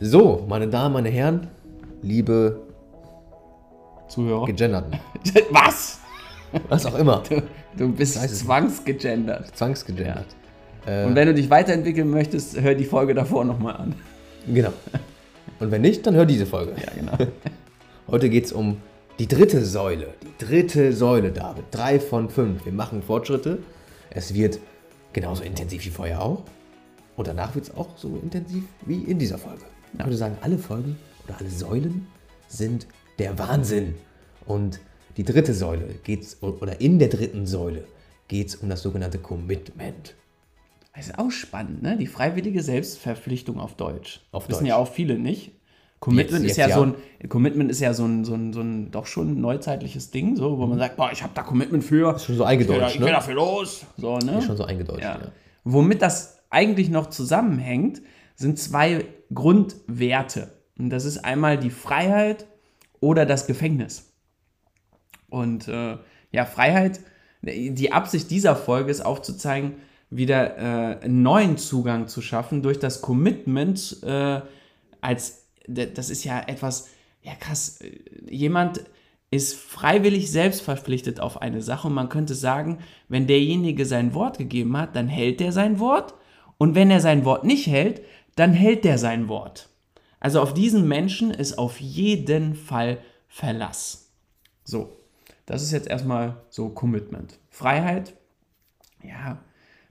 So, meine Damen, meine Herren, liebe Zuhörer. Gegenderten, Was? was auch immer, Du, du bist zwangsgegendert. zwangsgegendert. Und wenn du dich weiterentwickeln möchtest, hör die Folge davor nochmal an. Genau. Und wenn nicht, dann hör diese Folge. Ja, genau. Heute geht es um die dritte Säule. Die dritte Säule, David. Drei von fünf. Wir machen Fortschritte. Es wird genauso intensiv wie vorher auch. Und danach wird es auch so intensiv wie in dieser Folge. Ich würde sagen, alle Folgen oder alle Säulen sind der Wahnsinn. Und die dritte Säule geht's, oder in der dritten Säule geht es um das sogenannte Commitment. Das ist auch spannend, ne? Die freiwillige Selbstverpflichtung auf Deutsch. Auf Wissen Deutsch. ja auch viele nicht. Commitment Jetzt- ist ja, jetzt so ja. ein Commitment ist ja so ein, so ein, so ein doch schon neuzeitliches Ding, so, wo man sagt, boah, ich habe da Commitment für. Ist schon so eingedeutscht, ich ne? Ich geh dafür los. So, ne? Ist schon so eingedeutscht. Ja. Ja. Womit das eigentlich noch zusammenhängt, sind zwei Grundwerte. Und das ist einmal die Freiheit oder das Gefängnis. Und äh, ja, Freiheit, die Absicht dieser Folge ist aufzuzeigen, wieder äh, einen neuen Zugang zu schaffen durch das Commitment äh, als, das ist ja etwas, ja krass, jemand ist freiwillig selbst verpflichtet auf eine Sache und man könnte sagen, wenn derjenige sein Wort gegeben hat, dann hält er sein Wort und wenn er sein Wort nicht hält, dann hält er sein Wort. Also auf diesen Menschen ist auf jeden Fall Verlass. So, das ist jetzt erstmal so Commitment. Freiheit, ja,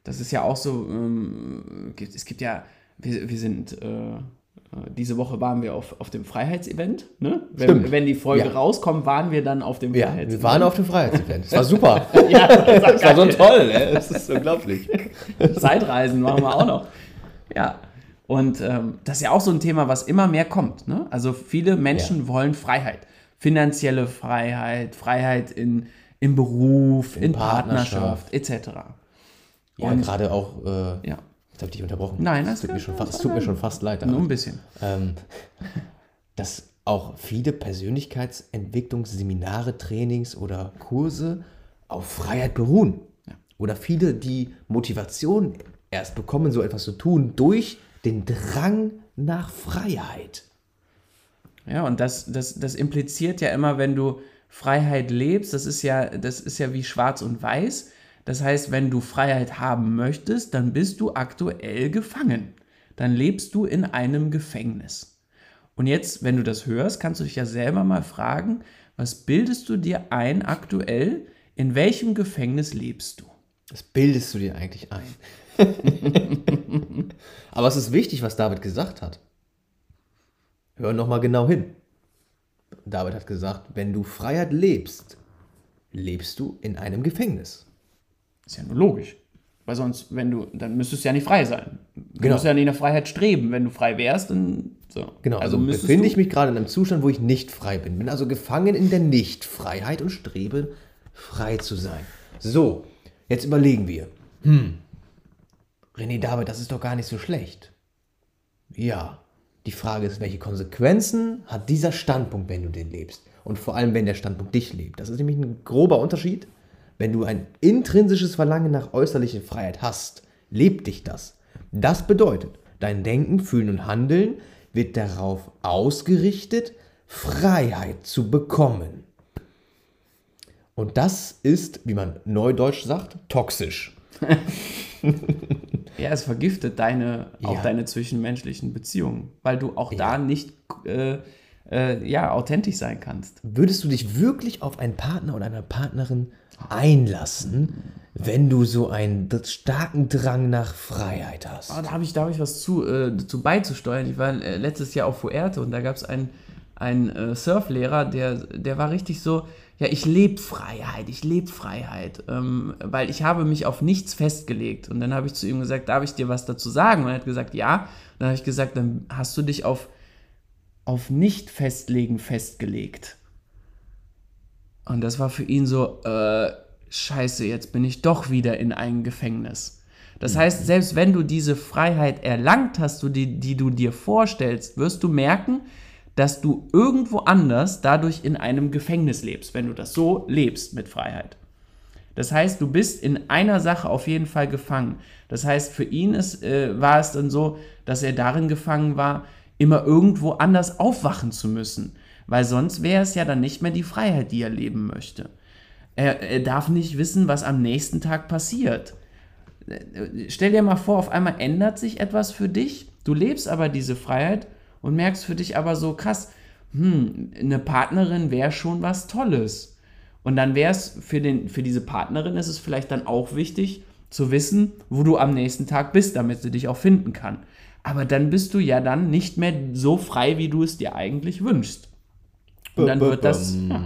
das ist ja auch so, ähm, es gibt ja, wir, wir sind, äh, äh, diese Woche waren wir auf, auf dem Freiheitsevent, ne? Wenn, wenn die Folge Ja. rauskommt, waren wir dann auf dem Ja, Freiheitsevent. wir waren auf dem Freiheitsevent. Das war super. ja, das war Das war so toll, ey. das ist unglaublich. Zeitreisen machen wir auch noch. Ja. Und ähm, das ist ja auch so ein Thema, was immer mehr kommt. Ne? Also viele Menschen wollen Freiheit. Finanzielle Freiheit, Freiheit in, im Beruf, in, Partnerschaft, etc. Ja, Und- gerade auch, äh, Ja, jetzt habe ich dich unterbrochen. Nein, es das tut, mir schon, das fast, tut mir schon fast leid. nur ein bisschen. ähm, dass auch viele Persönlichkeitsentwicklungsseminare, Trainings oder Kurse auf Freiheit beruhen. Oder viele, die Motivation erst bekommen, so etwas zu tun, durch den Drang nach Freiheit. Ja, und das, das, das impliziert ja immer, wenn du Freiheit lebst, das ist ja, das ist ja wie schwarz und weiß. Das heißt, wenn du Freiheit haben möchtest, dann bist du aktuell gefangen. Dann lebst du in einem Gefängnis. Und jetzt, wenn du das hörst, kannst du dich ja selber mal fragen, was bildest du dir ein aktuell? In welchem Gefängnis lebst du? Das bildest du dir eigentlich ein. Aber es ist wichtig, was David gesagt hat. Hör nochmal genau hin. David hat gesagt, wenn du Freiheit lebst, lebst du in einem Gefängnis. Ist ja nur logisch. Weil sonst, wenn du, dann müsstest du ja nicht frei sein. Du Genau. musst ja nicht nach Freiheit streben. Wenn du frei wärst, dann so. Genau, also, müsstest befinde ich mich gerade in einem Zustand, wo ich nicht frei bin. Bin also gefangen in der Nichtfreiheit und strebe, frei zu sein. So, jetzt überlegen wir. Hm, René David, das ist doch gar nicht so schlecht. Ja, die Frage ist, welche Konsequenzen hat dieser Standpunkt, wenn du den lebst? Und vor allem, wenn der Standpunkt dich lebt. Das ist nämlich ein grober Unterschied. Wenn du ein intrinsisches Verlangen nach äußerlicher Freiheit hast, lebt dich das. Das bedeutet, dein Denken, Fühlen und Handeln wird darauf ausgerichtet, Freiheit zu bekommen. Und das ist, wie man neudeutsch sagt, toxisch. Ja, es vergiftet deine, auch Ja. deine zwischenmenschlichen Beziehungen, weil du auch da Ja. nicht äh, äh, ja, authentisch sein kannst. Würdest du dich wirklich auf einen Partner oder eine Partnerin einlassen, wenn du so einen starken Drang nach Freiheit hast? Ah, da habe ich, da hab ich was zu, äh, zu beizusteuern. Ich war äh, letztes Jahr auf Fuerte und da gab es einen, einen äh, Surflehrer, der, der war richtig so, ja, ich lebe Freiheit, ich lebe Freiheit, ähm, weil ich habe mich auf nichts festgelegt. Und dann habe ich zu ihm gesagt, darf ich dir was dazu sagen? Und er hat gesagt, ja. Und dann habe ich gesagt, dann hast du dich auf, auf Nicht-Festlegen festgelegt. Und das war für ihn so, äh, scheiße, jetzt bin ich doch wieder in einem Gefängnis. Das heißt, selbst wenn du diese Freiheit erlangt hast, die, die du dir vorstellst, wirst du merken, dass du irgendwo anders dadurch in einem Gefängnis lebst, wenn du das so lebst mit Freiheit. Das heißt, du bist in einer Sache auf jeden Fall gefangen. Das heißt, für ihn ist, äh, war es dann so, dass er darin gefangen war, immer irgendwo anders aufwachen zu müssen. Weil sonst wäre es ja dann nicht mehr die Freiheit, die er leben möchte. Er, er darf nicht wissen, was am nächsten Tag passiert. Stell dir mal vor, auf einmal ändert sich etwas für dich. Du lebst aber diese Freiheit und merkst für dich aber so krass, hm, eine Partnerin wäre schon was Tolles. Und dann wäre es für, für diese Partnerin ist es vielleicht dann auch wichtig zu wissen, wo du am nächsten Tag bist, damit sie dich auch finden kann. Aber dann bist du ja dann nicht mehr so frei, wie du es dir eigentlich wünschst. Und dann wird das ja,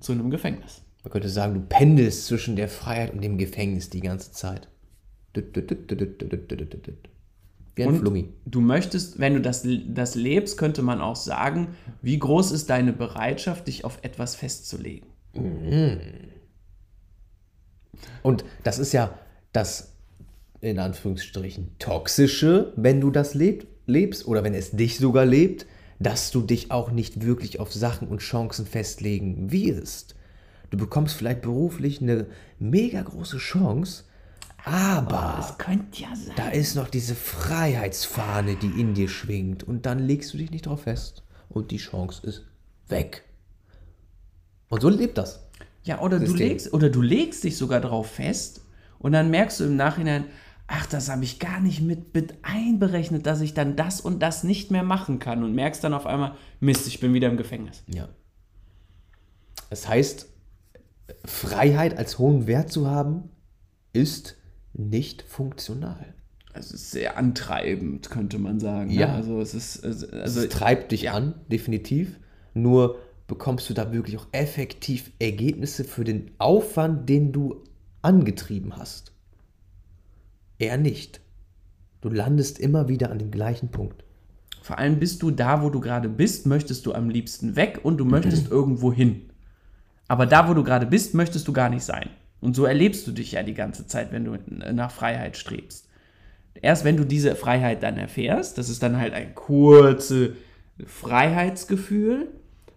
zu einem Gefängnis. Man könnte sagen, du pendelst zwischen der Freiheit und dem Gefängnis die ganze Zeit. Wie ein und Flummi. Du möchtest, wenn du das, das lebst, könnte man auch sagen, wie groß ist deine Bereitschaft, dich auf etwas festzulegen? Mhm. Und das ist ja das, in Anführungsstrichen, toxische, wenn du das lebt, lebst oder wenn es dich sogar lebt, dass du dich auch nicht wirklich auf Sachen und Chancen festlegen wirst. Du bekommst vielleicht beruflich eine mega große Chance, aber oh, könnte ja sein. da ist noch diese Freiheitsfahne, die in dir schwingt und dann legst du dich nicht drauf fest und die Chance ist weg. Und so lebt das. Ja, oder du legst oder du legst dich sogar drauf fest und dann merkst du im Nachhinein, ach, das habe ich gar nicht mit, mit einberechnet, dass ich dann das und das nicht mehr machen kann und merkst dann auf einmal, Mist, ich bin wieder im Gefängnis. Ja. Das heißt, Freiheit als hohen Wert zu haben, ist nicht funktional. Es ist sehr antreibend, könnte man sagen. Ne? Ja. Also es ist. Also, es treibt dich ja. an, definitiv. Nur bekommst du da wirklich auch effektiv Ergebnisse für den Aufwand, den du angetrieben hast. Eher nicht. Du landest immer wieder an dem gleichen Punkt. Vor allem bist du da, wo du gerade bist, möchtest du am liebsten weg und du möchtest irgendwo hin. Aber da, wo du gerade bist, möchtest du gar nicht sein. Und so erlebst du dich ja die ganze Zeit, wenn du nach Freiheit strebst. Erst wenn du diese Freiheit dann erfährst, das ist dann halt ein kurzes Freiheitsgefühl,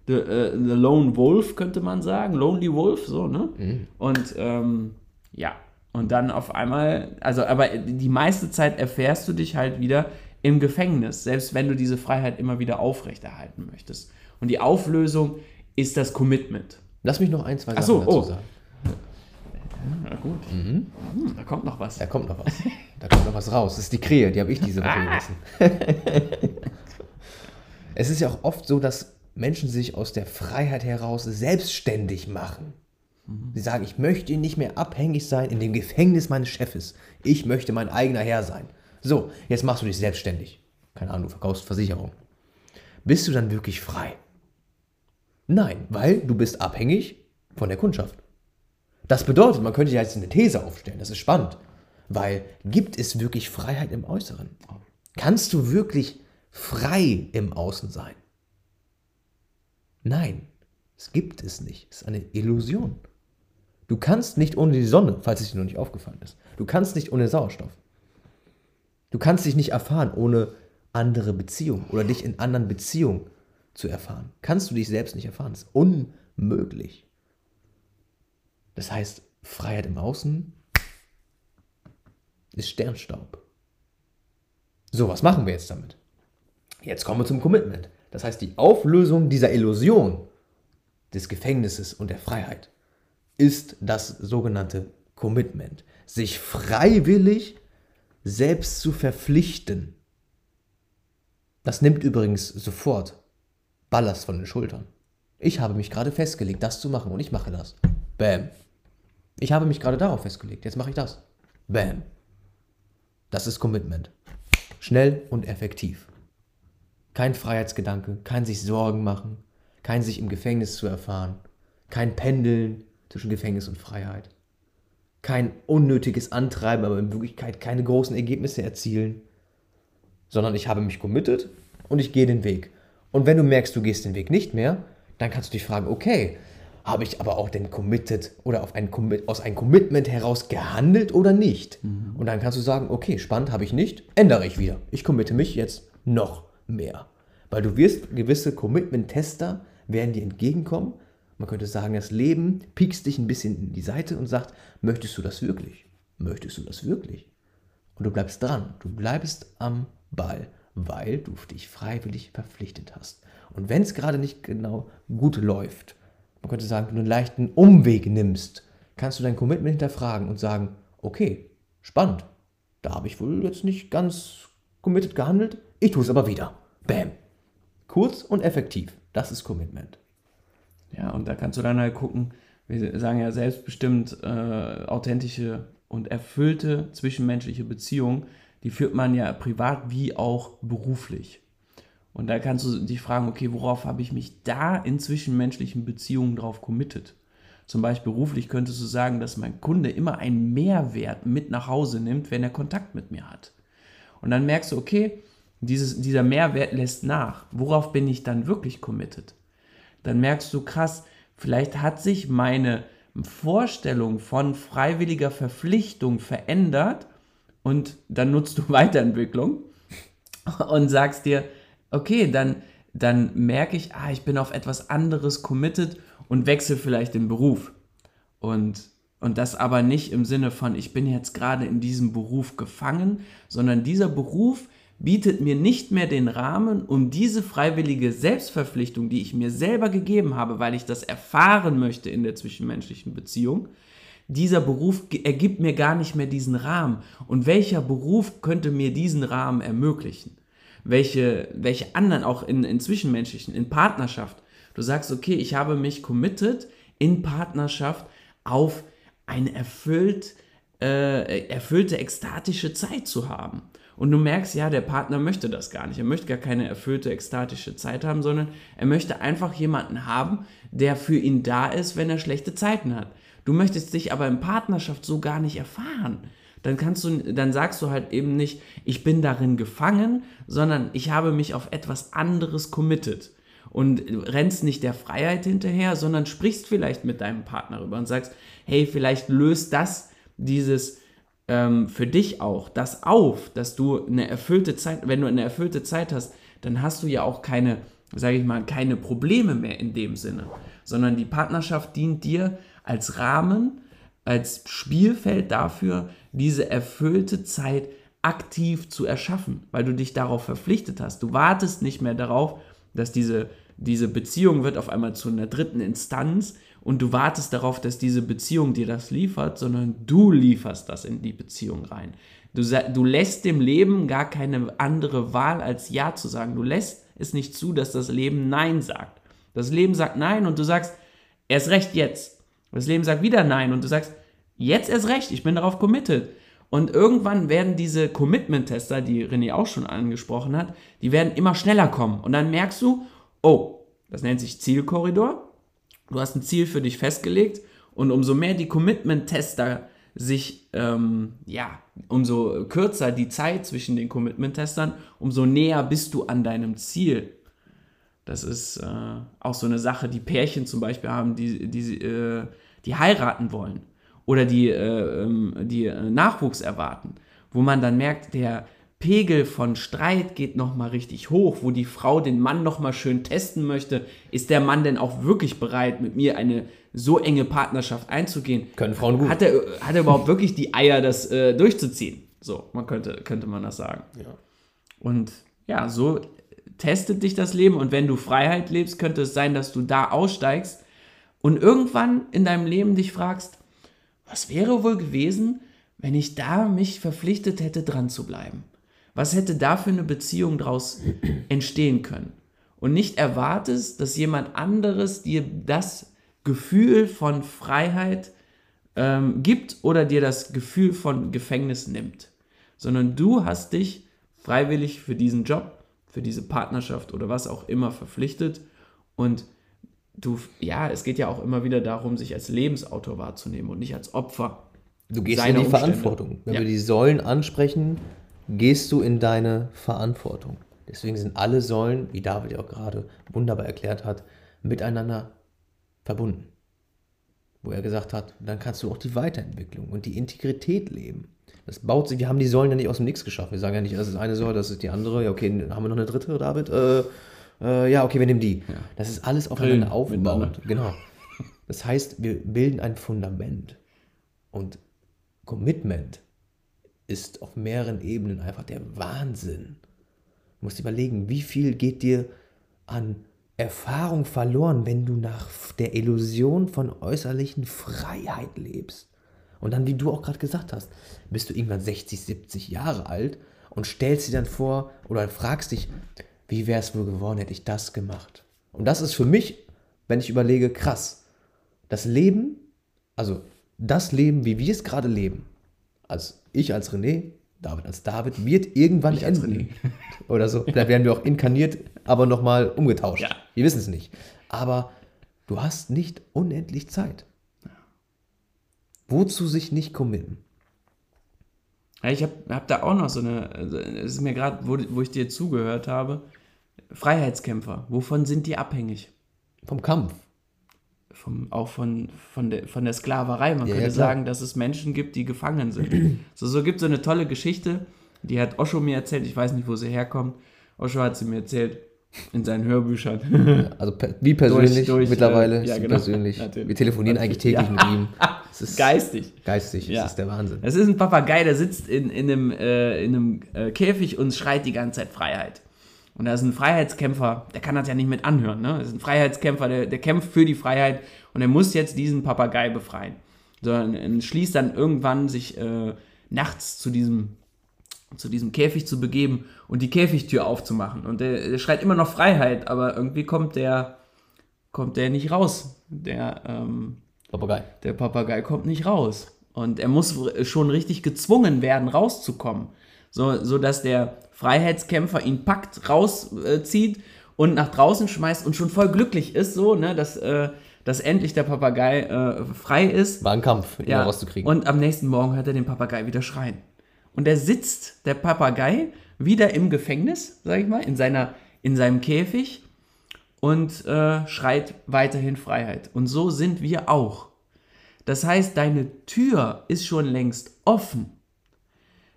the, uh, the Lone Wolf könnte man sagen, Lonely Wolf, so, ne? Mhm. Und ähm, ja, und dann auf einmal, also aber die meiste Zeit erfährst du dich halt wieder im Gefängnis, selbst wenn du diese Freiheit immer wieder aufrechterhalten möchtest. Und die Auflösung ist das Commitment. Lass mich noch ein, zwei Sachen so, dazu oh. sagen. Na gut. Mhm. Hm, da kommt noch was. Da kommt noch was. Da kommt noch was raus. Das ist die Krähe, die habe ich diese Woche ah. gegessen. es ist ja auch oft so, dass Menschen sich aus der Freiheit heraus selbstständig machen. Mhm. Sie sagen, ich möchte nicht mehr abhängig sein in dem Gefängnis meines Chefes. Ich möchte mein eigener Herr sein. So, jetzt machst du dich selbstständig. Keine Ahnung, du verkaufst Versicherung. Bist du dann wirklich frei? Nein, weil du bist abhängig von der Kundschaft. Das bedeutet, man könnte ja jetzt eine These aufstellen, das ist spannend, weil gibt es wirklich Freiheit im Äußeren? Kannst du wirklich frei im Außen sein? Nein, es gibt es nicht. Es ist eine Illusion. Du kannst nicht ohne die Sonne, falls es dir noch nicht aufgefallen ist. Du kannst nicht ohne Sauerstoff. Du kannst dich nicht erfahren ohne andere Beziehungen oder dich in anderen Beziehungen zu erfahren. Kannst du dich selbst nicht erfahren. Das ist unmöglich. Das heißt, Freiheit im Außen ist Sternstaub. So, was machen wir jetzt damit? Jetzt kommen wir zum Commitment. Das heißt, die Auflösung dieser Illusion des Gefängnisses und der Freiheit ist das sogenannte Commitment. Sich freiwillig selbst zu verpflichten. Das nimmt übrigens sofort Ballast von den Schultern. Ich habe mich gerade festgelegt, das zu machen und ich mache das. Bam. Ich habe mich gerade darauf festgelegt, jetzt mache ich das. Bam. Das ist Commitment. Schnell und effektiv. Kein Freiheitsgedanke, kein sich Sorgen machen, kein sich im Gefängnis zu erfahren, kein Pendeln zwischen Gefängnis und Freiheit, kein unnötiges Antreiben, aber in Wirklichkeit keine großen Ergebnisse erzielen, sondern ich habe mich committed und ich gehe den Weg. Und wenn du merkst, du gehst den Weg nicht mehr, dann kannst du dich fragen, okay, habe ich aber auch denn committed oder auf ein, aus einem Commitment heraus gehandelt oder nicht? Mhm. Und dann kannst du sagen, okay, spannend habe ich nicht, ändere ich wieder. Ich committe mich jetzt noch mehr. Weil du wirst gewisse Commitment-Tester werden dir entgegenkommen. Man könnte sagen, das Leben piekst dich ein bisschen in die Seite und sagt, möchtest du das wirklich? Möchtest du das wirklich? Und du bleibst dran. Du bleibst am Ball. weil du dich freiwillig verpflichtet hast. Und wenn es gerade nicht genau gut läuft, man könnte sagen, du einen leichten Umweg nimmst, kannst du dein Commitment hinterfragen und sagen, okay, spannend, da habe ich wohl jetzt nicht ganz committed gehandelt, ich tue es aber wieder. Bam. Kurz und effektiv, das ist Commitment. Ja, und da kannst du dann halt gucken, wir sagen ja selbstbestimmt, äh, authentische und erfüllte zwischenmenschliche Beziehungen, die führt man ja privat wie auch beruflich. Und da kannst du dich fragen, okay, worauf habe ich mich da in zwischenmenschlichen Beziehungen drauf committed? Zum Beispiel beruflich könntest du sagen, dass mein Kunde immer einen Mehrwert mit nach Hause nimmt, wenn er Kontakt mit mir hat. Und dann merkst du, okay, dieses, dieser Mehrwert lässt nach. Worauf bin ich dann wirklich committed? Dann merkst du, krass, vielleicht hat sich meine Vorstellung von freiwilliger Verpflichtung verändert und dann nutzt du Weiterentwicklung und sagst dir, okay, dann, dann merke ich, ah, ich bin auf etwas anderes committed und wechsle vielleicht den Beruf. Und, und das aber nicht im Sinne von, ich bin jetzt gerade in diesem Beruf gefangen, sondern dieser Beruf bietet mir nicht mehr den Rahmen, um diese freiwillige Selbstverpflichtung, die ich mir selber gegeben habe, weil ich das erfahren möchte in der zwischenmenschlichen Beziehung, dieser Beruf ergibt mir gar nicht mehr diesen Rahmen. Und welcher Beruf könnte mir diesen Rahmen ermöglichen? Welche, welche anderen auch in, in zwischenmenschlichen, in Partnerschaft. Du sagst, okay, ich habe mich committed in Partnerschaft auf eine erfüllt, äh, erfüllte ekstatische Zeit zu haben. Und du merkst, ja, der Partner möchte das gar nicht. Er möchte gar keine erfüllte, ekstatische Zeit haben, sondern er möchte einfach jemanden haben, der für ihn da ist, wenn er schlechte Zeiten hat. Du möchtest dich aber in Partnerschaft so gar nicht erfahren. Dann kannst du, dann sagst du halt eben nicht, ich bin darin gefangen, sondern ich habe mich auf etwas anderes committed. Und rennst nicht der Freiheit hinterher, sondern sprichst vielleicht mit deinem Partner darüber und sagst, hey, vielleicht löst das dieses ähm, für dich auch das auf, dass du eine erfüllte Zeit, wenn du eine erfüllte Zeit hast, dann hast du ja auch keine, sage ich mal, keine Probleme mehr in dem Sinne, sondern die Partnerschaft dient dir als Rahmen, als Spielfeld dafür, diese erfüllte Zeit aktiv zu erschaffen, weil du dich darauf verpflichtet hast. Du wartest nicht mehr darauf, dass diese, diese Beziehung wird auf einmal zu einer dritten Instanz und du wartest darauf, dass diese Beziehung dir das liefert, sondern du lieferst das in die Beziehung rein. Du, du lässt dem Leben gar keine andere Wahl als Ja zu sagen. Du lässt es nicht zu, dass das Leben Nein sagt. Das Leben sagt Nein und du sagst, erst recht jetzt. Das Leben sagt wieder Nein und du sagst, jetzt erst recht, ich bin darauf committed. Und irgendwann werden diese Commitment-Tester, die René auch schon angesprochen hat, die werden immer schneller kommen. Und dann merkst du, oh, das nennt sich Zielkorridor. Du hast ein Ziel für dich festgelegt und umso mehr die Commitment-Tester sich, ähm, ja, umso kürzer die Zeit zwischen den Commitment-Testern, umso näher bist du an deinem Ziel. Das ist äh, auch so eine Sache, die Pärchen zum Beispiel haben, die, die äh, die heiraten wollen oder die, äh, ähm, die äh, Nachwuchs erwarten, wo man dann merkt, der Pegel von Streit geht nochmal richtig hoch, wo die Frau den Mann nochmal schön testen möchte, ist der Mann denn auch wirklich bereit, mit mir eine so enge Partnerschaft einzugehen? Können Frauen gut. Hat er, hat er überhaupt wirklich die Eier, das äh, durchzuziehen? So, man könnte, könnte man das sagen. Ja. Und ja, so testet dich das Leben und wenn du Freiheit lebst, könnte es sein, dass du da aussteigst und irgendwann in deinem Leben dich fragst, was wäre wohl gewesen, wenn ich da mich verpflichtet hätte, dran zu bleiben? Was hätte da für eine Beziehung daraus entstehen können? Und nicht erwartest, dass jemand anderes dir das Gefühl von Freiheit ähm, gibt oder dir das Gefühl von Gefängnis nimmt, sondern du hast dich freiwillig für diesen Job, für diese Partnerschaft oder was auch immer verpflichtet und du, ja, es geht ja auch immer wieder darum, sich als Lebensautor wahrzunehmen und nicht als Opfer. Du gehst in die Umstände. Verantwortung. Wenn ja. wir die Säulen ansprechen, gehst du in deine Verantwortung. Deswegen sind alle Säulen, wie David ja auch gerade wunderbar erklärt hat, miteinander verbunden. Wo er gesagt hat, dann kannst du auch die Weiterentwicklung und die Integrität leben. Das baut sich, wir haben die Säulen ja nicht aus dem Nix geschafft. Wir sagen ja nicht, das ist eine Säule, das ist die andere. Ja, okay, haben wir noch eine dritte, David? Äh, äh, ja, okay, wir nehmen die. Ja. Das ist alles aufeinander aufgebaut. Genau. Das heißt, wir bilden ein Fundament. Und Commitment ist auf mehreren Ebenen einfach der Wahnsinn. Du musst überlegen, wie viel geht dir an Erfahrung verloren, wenn du nach der Illusion von äußerlichen Freiheit lebst. Und dann, wie du auch gerade gesagt hast, bist du irgendwann 60, 70 Jahre alt und stellst dir dann vor oder fragst dich, wie wäre es wohl geworden, hätte ich das gemacht? Und das ist für mich, wenn ich überlege, krass. Das Leben, also das Leben, wie wir es gerade leben, als ich als René, David als David, wird irgendwann als enden. Oder so. Vielleicht werden wir auch inkarniert, aber nochmal umgetauscht. Ja. Wir wissen es nicht. Aber du hast nicht unendlich Zeit. Wozu sich nicht committen? Ja, ich habe hab da auch noch so eine, also, es ist mir gerade, wo, wo ich dir zugehört habe, Freiheitskämpfer, wovon sind die abhängig? Vom Kampf. Vom, auch von, von, der, von der Sklaverei. Man Ja, könnte ja, sagen, dass es Menschen gibt, die gefangen sind. so, so gibt es so eine tolle Geschichte, die hat Osho mir erzählt, ich weiß nicht, wo sie herkommt. Osho hat sie mir erzählt in seinen Hörbüchern. Also wie persönlich durch, mittlerweile. äh, ja, genau. persönlich. Natürlich. Wir telefonieren eigentlich täglich Ja. mit ihm. Es ist Geistig. geistig. Ja. Das ist der Wahnsinn. Das ist ein Papagei, der sitzt in, in einem, äh, in einem äh, Käfig und schreit die ganze Zeit Freiheit. Und da ist ein Freiheitskämpfer, der kann das ja nicht mit anhören. Ne? Das ist ein Freiheitskämpfer, der, der kämpft für die Freiheit und er muss jetzt diesen Papagei befreien. So, und, und schließt dann irgendwann sich äh, nachts zu diesem, zu diesem Käfig zu begeben und die Käfigtür aufzumachen. Und der, der schreit immer noch Freiheit, aber irgendwie kommt der, kommt der nicht raus. Der, ähm, Papagei. der Papagei kommt nicht raus. Und er muss schon richtig gezwungen werden, rauszukommen. So, so dass der Freiheitskämpfer ihn packt, rauszieht und nach draußen schmeißt und schon voll glücklich ist, so, ne, dass, äh, dass endlich der Papagei äh, frei ist. War ein Kampf, ihn Ja, rauszukriegen. Und am nächsten Morgen hört er den Papagei wieder schreien. Und er sitzt, der Papagei, wieder im Gefängnis, sag ich mal, in, seiner, in seinem Käfig und äh, schreit weiterhin Freiheit. Und so sind wir auch. Das heißt, deine Tür ist schon längst offen.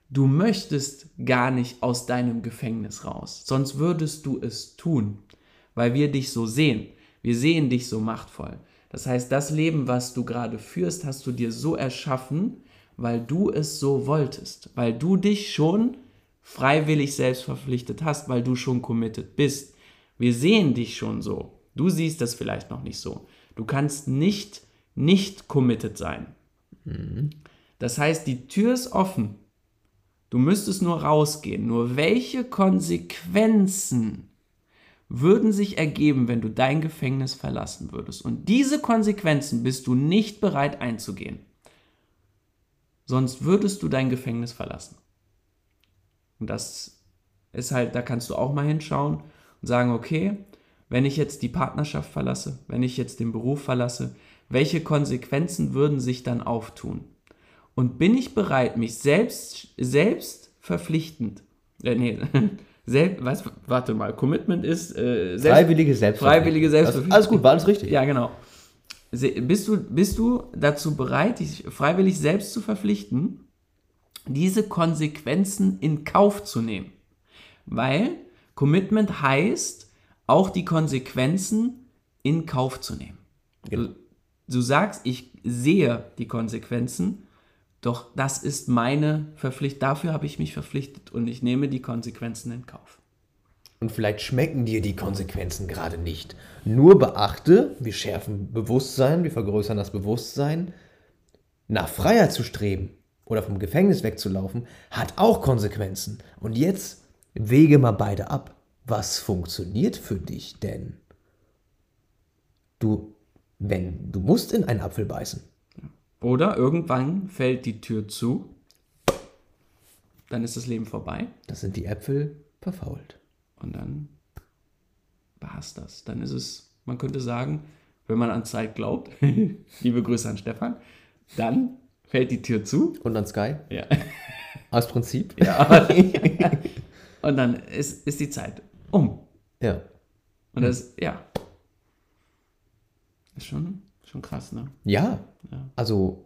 Du möchtest gar nicht aus deinem Gefängnis raus, sonst würdest du es tun, weil wir dich so sehen. Wir sehen dich so machtvoll. Das heißt, das Leben, was du gerade führst, hast du dir so erschaffen, weil du es so wolltest, weil du dich schon freiwillig selbst verpflichtet hast, weil du schon committed bist. Wir sehen dich schon so. Du siehst das vielleicht noch nicht so. Du kannst nicht nicht committed sein. Das heißt, die Tür ist offen. Du müsstest nur rausgehen. Nur welche Konsequenzen würden sich ergeben, wenn du dein Gefängnis verlassen würdest? Und diese Konsequenzen bist du nicht bereit einzugehen. Sonst würdest du dein Gefängnis verlassen. Und das ist halt, da kannst du auch mal hinschauen und sagen, okay, wenn ich jetzt die Partnerschaft verlasse, wenn ich jetzt den Beruf verlasse, welche Konsequenzen würden sich dann auftun? Und bin ich bereit, mich selbst, selbst verpflichtend, äh, nee, selbst, was, warte mal, Commitment ist, äh, selbst, Freiwillige Selbstverpflichtung. Freiwillige Selbstverpflichtung. Alles gut, war alles richtig. ja, genau. Se- Bist du, bist du dazu bereit, dich freiwillig selbst zu verpflichten, diese Konsequenzen in Kauf zu nehmen? Weil Commitment heißt, auch die Konsequenzen in Kauf zu nehmen. Du, du sagst, ich sehe die Konsequenzen, doch das ist meine Verpflichtung. Dafür habe ich mich verpflichtet und ich nehme die Konsequenzen in Kauf. Und vielleicht schmecken dir die Konsequenzen gerade nicht. Nur beachte, wir schärfen Bewusstsein, wir vergrößern das Bewusstsein. Nach Freiheit zu streben oder vom Gefängnis wegzulaufen, hat auch Konsequenzen. Und jetzt wege mal beide ab. Was funktioniert für dich denn? Du, wenn, du musst in einen Apfel beißen. Oder irgendwann fällt die Tür zu, dann ist das Leben vorbei Das sind die Äpfel verfault. und dann war es das. Dann ist es, man könnte sagen, wenn man an Zeit glaubt, liebe Grüße an Stefan, dann fällt die Tür zu. Und an Sky? Ja. Aus Prinzip? ja. und dann ist, ist die Zeit um. Ja. Und das, ja. Ist schon, schon krass, ne? Ja. Ja. Also,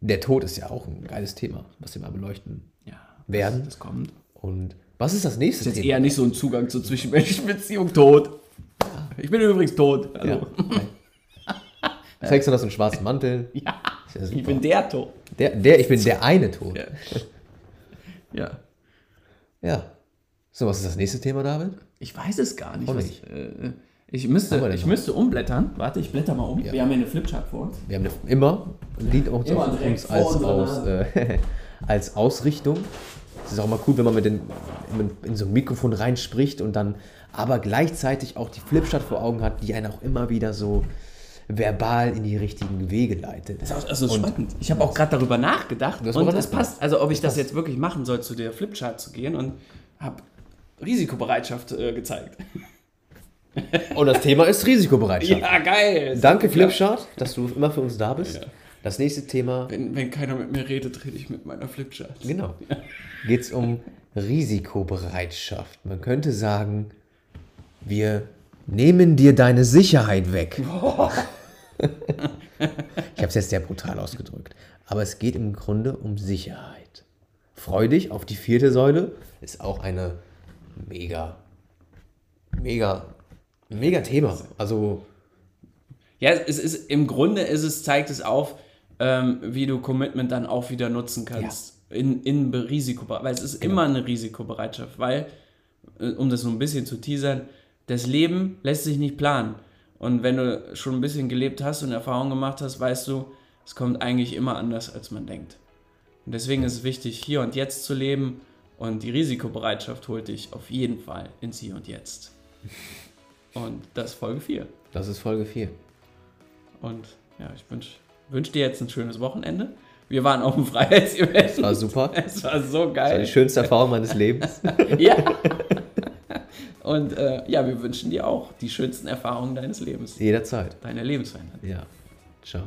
der Tod ist ja auch ein geiles Thema, was wir mal beleuchten Ja. werden. Das, das kommt. Und was ist das nächste Ist jetzt Thema? eher nicht so ein Zugang zur zwischenmenschlichen Beziehung tot. Ich bin übrigens tot. Also. Ja. Trägst du das in schwarzen Mantel? Ja, ja ich bin der tot. Der, der, ich bin der eine Tod. Ja. Ja. Ja. So, was ist das nächste Thema, David? Ich weiß es gar nicht. Auch Was, nicht. äh, ich müsste, ich müsste umblättern. Warte, ich blätter mal um. Ja. Wir haben hier eine Flipchart vor uns. Wir haben eine, immer ein Lied auch Immer uns als, aus, äh, als Ausrichtung. Es ist auch mal cool, wenn man mit den, in, so ein Mikrofon reinspricht und dann aber gleichzeitig auch die Flipchart vor Augen hat, die einen auch immer wieder so verbal in die richtigen Wege leitet. Das ist auch also spannend. Ich habe auch gerade darüber nachgedacht. Du hast Und nachgedacht. passt, also ob ich das passt. jetzt wirklich machen soll, zu der Flipchart zu gehen und habe Risikobereitschaft äh, gezeigt. Und das Thema ist Risikobereitschaft. Ja, geil. Danke, Ja. Flipchart, dass du immer für uns da bist. Ja. Das nächste Thema, Wenn, wenn keiner mit mir redet, rede ich mit meiner Flipchart. genau, geht es um Risikobereitschaft. Man könnte sagen, wir nehmen dir deine Sicherheit weg. ich habe es jetzt sehr brutal ausgedrückt. Aber es geht im Grunde um Sicherheit. Freu dich auf die vierte Säule. Ist auch eine mega, mega, mega Thema. Also, Ja, es ist im Grunde ist es, zeigt es auf, ähm, wie du Commitment dann auch wieder nutzen kannst. In, in Be- Risikobereitschaft. Weil es ist immer eine Risikobereitschaft, weil, äh, um das so ein bisschen zu teasern, das Leben lässt sich nicht planen. Und wenn du schon ein bisschen gelebt hast und Erfahrungen gemacht hast, weißt du, es kommt eigentlich immer anders, als man denkt. Und deswegen ist es wichtig, hier und jetzt zu leben. Und die Risikobereitschaft holt dich auf jeden Fall ins Hier und Jetzt. Und das ist Folge 4. das ist Folge 4. Und ja, ich wünsche wünsch dir jetzt ein schönes Wochenende. Wir waren auf dem Freiheitsevent. War super. Es war so Das war die geil. schönste Erfahrung meines Lebens. Ja. Und äh, ja, wir wünschen dir auch die schönsten Erfahrungen deines Lebens, Jederzeit. deiner Lebensveränderung. Ja. Ciao.